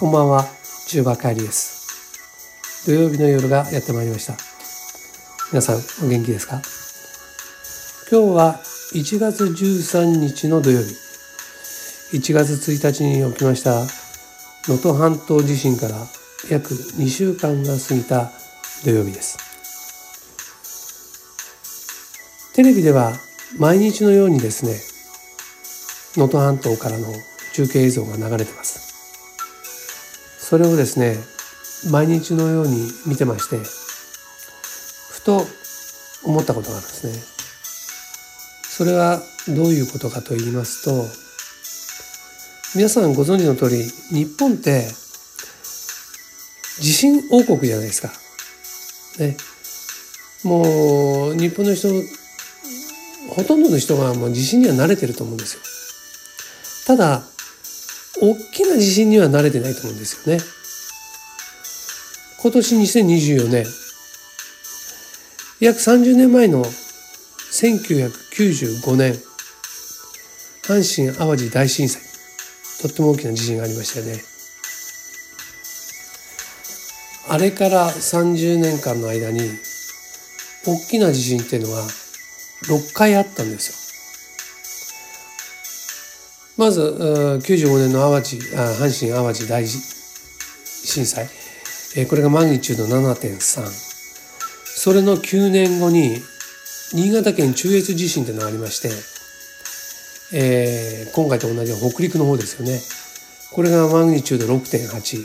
こんばんは、中馬帰りです。土曜日の夜がやってまいりました。皆さん、お元気ですか？今日は1月13日の土曜日。1月1日に起きました能登半島地震から約2週間が過ぎた土曜日です。テレビでは毎日のようにですね、能登半島からの中継映像が流れてます。それをですね毎日のように見てましてふと思ったことがあるんですね。それはどういうことかと言いますと皆さんご存知の通り日本って地震王国じゃないですか。ね。もう日本の人ほとんどの人がもう地震には慣れてると思うんですよ。ただ大きな地震には慣れてないと思うんですよね。今年2024年、約30年前の1995年、阪神・淡路大震災、とっても大きな地震がありましたよね。あれから30年間の間に、大きな地震っていうのは6回あったんですよ。まず95年の淡路阪神・淡路大震災。これがマグニチュード7.3それの9年後に新潟県中越地震というのがありまして、えー、今回と同じ北陸の方ですよね。これがマグニチュード6.8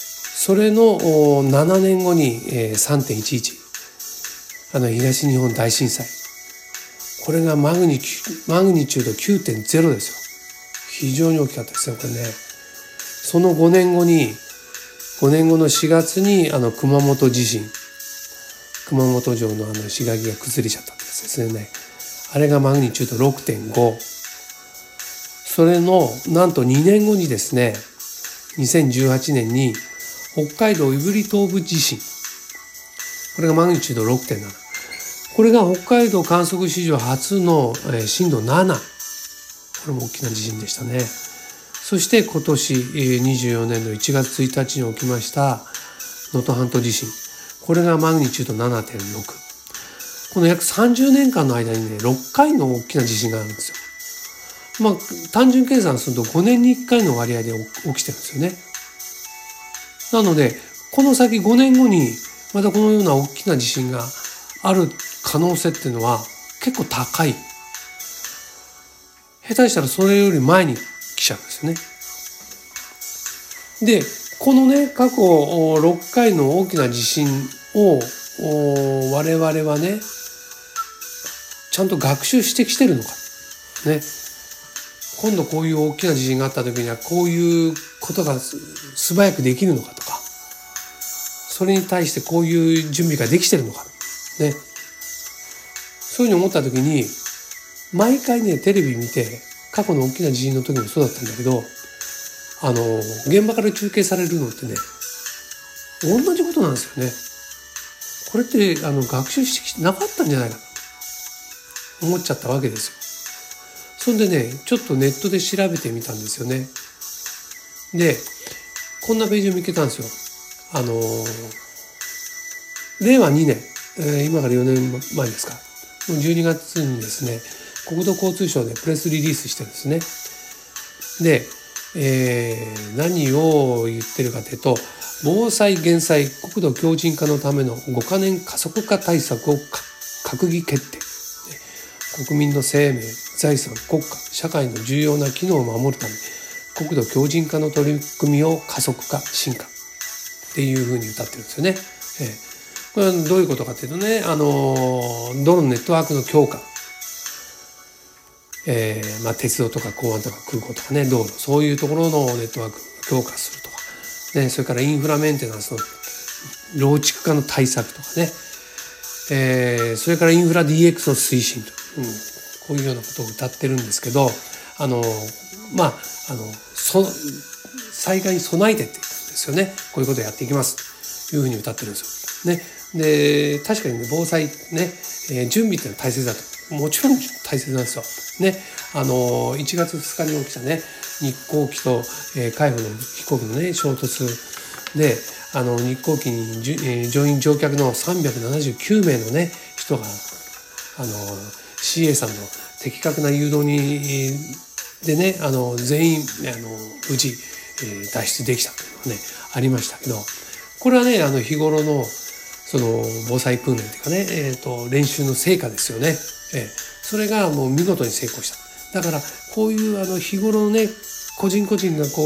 それの7年後に3.11あの東日本大震災。これがマグニマグニチュード9.0ですよ。非常に大きかったですよ、これね。その5年後に、5年後の4月にあの熊本地震、熊本城のあの石垣が崩れちゃったんですね。あれがマグニチュード6.5。それのなんと2年後にですね、2018年に北海道胆振東部地震。これがマグニチュード6.7。これが北海道観測史上初の震度7。これも大きな地震でしたね。そして今年24年の1月1日に起きました能登半島地震。これがマグニチュード7.6。この約30年間の間にね、6回の大きな地震があるんですよ。まあ、単純計算すると5年に1回の割合で起きてるんですよね。なので、この先5年後にまたこのような大きな地震がある可能性っていうのは結構高い。下手したらそれより前に来ちゃうんですね。で、このね、過去6回の大きな地震を我々はね、ちゃんと学習してきてるのか。ね。今度こういう大きな地震があった時にはこういうことが素早くできるのかとか、それに対してこういう準備ができてるのか。ね。そういうふうに思った時に毎回ねテレビ見て過去の大きな地震の時もそうだったんだけどあの現場から中継されるのってね同じことなんですよね。これってあの学習してなかったんじゃないかと思っちゃったわけですよ。そんでねちょっとネットで調べてみたんですよね。でこんなページを見つけたんですよ。あの令和2年、えー、今から4年前ですか12月にですね国土交通省でプレスリリースしてるんですね。で、えー、何を言ってるかというと防災減災国土強靭化のための5カ年加速化対策を閣議決定国民の生命財産国家社会の重要な機能を守るため国土強靭化の取り組みを加速化進化っていうふうに歌ってるんですよね。えーこれはどういうことかというとね、あの、道路のネットワークの強化。えー、まあ、鉄道とか港湾とか空港とかね、道路、そういうところのネットワーク強化するとか、ね、それからインフラメンテナンスの老築化の対策とかね、えー、それからインフラ DX の推進と、うん、こういうようなことを歌ってるんですけど、あの、まあ、あの、そ、災害に備えてっていうんですよね。こういうことをやっていきます。というふうに歌ってるんですよ。ね。で、確かにね、防災ね、えー、準備っていうのは大切だと。もちろん大切なんですよ。ね。あの1月2日に起きたね日航機と、えー、海保の飛行機のね衝突であの日航機にじ、えー、乗員乗客の379名のね人があの CA さんの的確な誘導にでねあの全員あの無事、え、脱出できたというのがねありましたけどこれはねあの日頃のその防災訓練というかね、えーと、練習の成果ですよね、えー、それがもう見事に成功した。だからこういうあの日頃のね個人個人がこ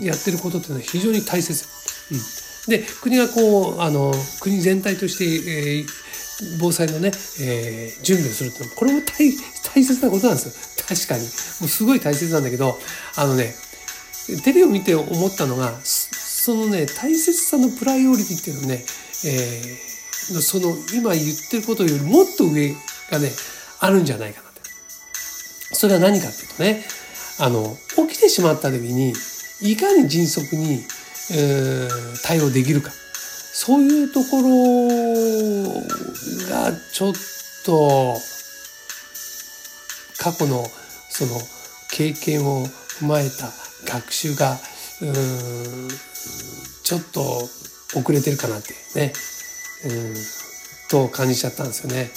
うやってることっていうのは非常に大切、うん、で国がこうあの国全体として、えー、防災のね、えー、準備をするっていうのはこれも大大切なことなんですよ。確かに。もうすごい大切なんだけどあのねテレビを見て思ったのがそのね大切さのプライオリティっていうのをね、えー、その今言ってることよりもっと上がねあるんじゃないかなって。それは何かっていうとねあの起きてしまった時にいかに迅速に、えー、対応できるか。そういうところがちょっと過去のその経験を踏まえた学習がうんちょっと遅れてるかなってね、うん、と感じちゃったんですよね。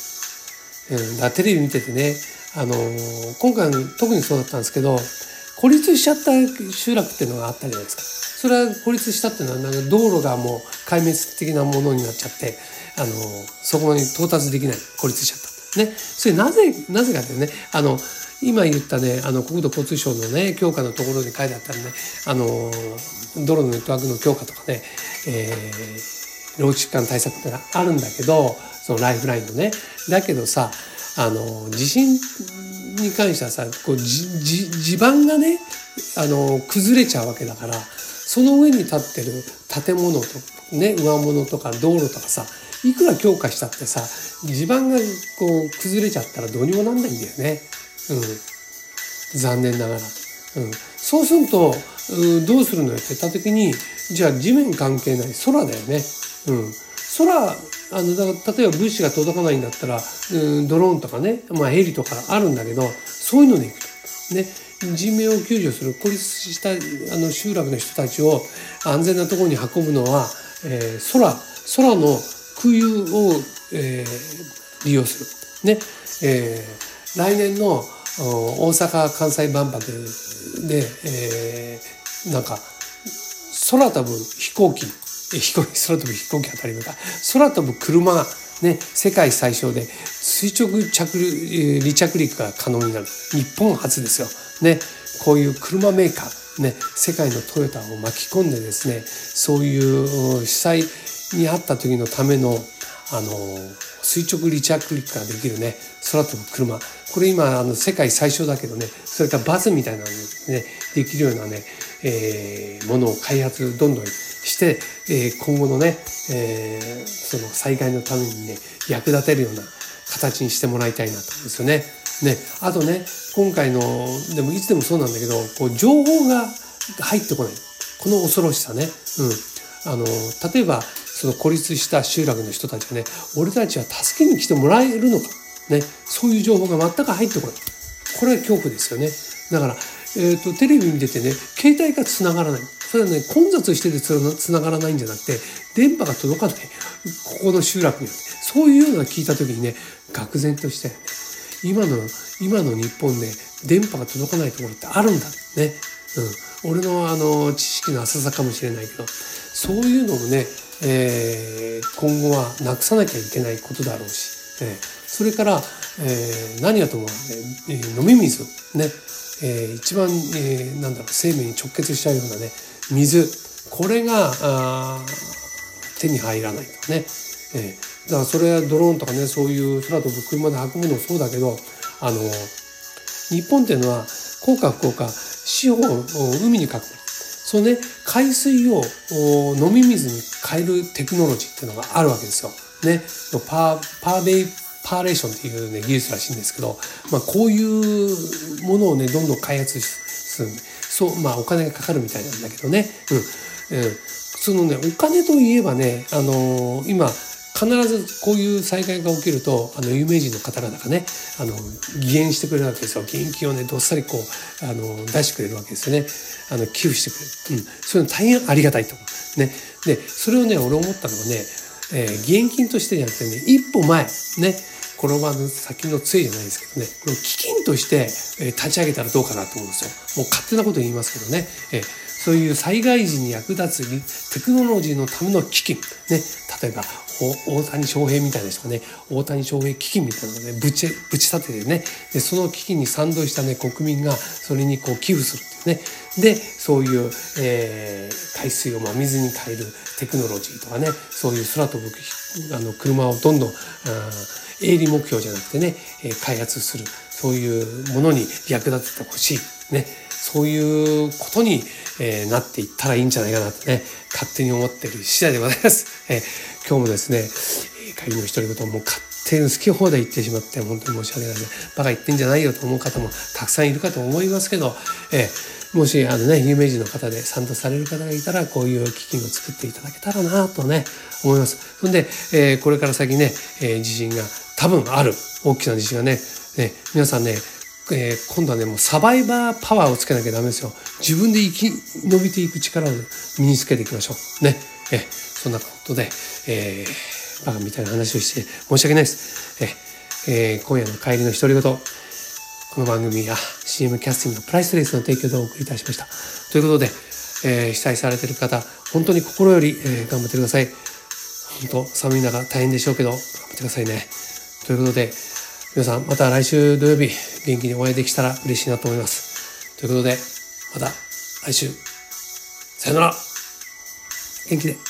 うん、だからテレビ見ててね、あのー、今回特にそうだったんですけど孤立しちゃった集落っていうのがあったじゃないですか。それは孤立したっていうのはなんか道路がもう壊滅的なものになっちゃって、あのー、そこに到達できない孤立しちゃった。ね、それなぜなぜかってねあの今言ったねあの国土交通省のね強化のところに書いてあったらねあの道路のネットワークの強化とかね、えー、老畜間対策ってのはあるんだけどそのライフラインのねだけどさあの地震に関してはさこう地盤がねあの崩れちゃうわけだからその上に立ってる建物とね上物とか道路とかさいくら強化したってさ地盤がこう崩れちゃったらどうにもなんないんだよね。うん、残念ながら。うん、そうすると、う、どうするのよって言った時にじゃあ地面関係ない空だよね。うん、空あのだ例えば物資が届かないんだったら、うん、ドローンとかね、まあ、ヘリとかあるんだけどそういうので行くと。ね、人命を救助する孤立したあの集落の人たちを安全なところに運ぶのは、えー、空空の空輸を、えー、利用する。ねえー、来年の大阪・関西万博で、えー、なんか空飛ぶ飛行機 飛行機空飛ぶ飛行機当たり前か。空飛ぶ車ね世界最小で垂直着離着陸が可能になる。日本初ですよ。ね。こういう車メーカーね世界のトヨタを巻き込んでですねそういう主催にあった時のためのあの垂直離着陸ができるね空飛ぶ車これ今あの世界最小だけどねそれからバスみたいなのねできるようなね、えー、ものを開発どんどんして、えー、今後のね、えー、その災害のためにね役立てるような形にしてもらいたいなと思うんですよね。ねあとね今回のでもいつでもそうなんだけどこう情報が入ってこないこの恐ろしさね。うん、あの例えばその孤立した集落の人たちがね俺たちは助けに来てもらえるのか、ね、そういう情報が全く入ってこない。これは恐怖ですよね。だから、えーと、テレビ見ててね携帯がつながらない。それはね混雑しててつながらないんじゃなくて電波が届かない。ここの集落にそういうような聞いた時にね愕然として今の今の日本で電波が届かないところってあるんだ。ね、うん、俺のあの知識の浅さかもしれないけどそういうのもねえー、今後はなくさなきゃいけないことだろうし、えー、それから、えー、何やとも、ね、飲み水ね、えー、一番、えー、なんだろう生命に直結しちゃうようなね水これがあ手に入らないとね、えー、だからそれはドローンとかねそういう空飛ぶ車で運ぶのもそうだけどあの日本っていうのは幸か不幸か四方を海に囲む。そのね海水を飲み水に変えるテクノロジーっていうのがあるわけですよ。ね、パーパーベイパーレーションっていう、ね、技術らしいんですけど、まあ、こういうものをねどんどん開発する。そうまあお金がかかるみたいなんだけどね、うん。うん、そのねお金といえばね、あのー、今必ずこういう災害が起きるとあの有名人の方々がねあの義援してくれるわけですよ。現金をねどっさりこうあの出してくれるわけですよね。あの寄付してくれる、うん、そういうの大変ありがたいと思う。ね。でそれをね俺思ったのはね、えー、義援金としてじゃなくてね一歩前。ね。転ばぬ先の杖じゃないですけどね。これを基金として、え立ち上げたらどうかなと思うんですよ。もう勝手なこと言いますけどね、えそういう災害時に役立つテクノロジーのための基金。ね。例えば大谷翔平みたいな人がね。大谷翔平基金みたいなのをねぶちぶち立ててね。でその基金に賛同したね国民がそれにこう寄付するっていうね。でそういう、えー、海水を真水に変えるテクノロジーとかねそういう空飛ぶあの車をどんどん営利目標じゃなくてね開発する。そういうものに役立ててほしい。ね。そういうことに、えー、なっていったらいいんじゃないかなとね勝手に思ってる次第でございます。えー今日もですね帰りの独り言もう勝手に好き放題言ってしまって本当に申し訳ないのでバカ言ってんじゃないよと思う方もたくさんいるかと思いますけど、えー、もしあのね有名人の方で賛同される方がいたらこういう基金を作っていただけたらなとね思います。そんで、えー、これから先ね、えー、地震が多分ある大きな地震がねね皆さんねえー、今度はねもうサバイバーパワーをつけなきゃダメですよ自分で生き延びていく力を身につけていきましょうねえそんなことで、えー、バカみたいな話をして申し訳ないです。ええー、今夜の帰りの独り言、この番組や CM キャスティングのプライスレスの提供でお送りいたしました。ということで、えー、被災されている方、本当に心より、えー、頑張ってください。本当、寒い中大変でしょうけど、頑張ってくださいね。ということで、皆さん、また来週土曜日、元気にお会いできたら嬉しいなと思います。ということで、また来週、さよなら元気で。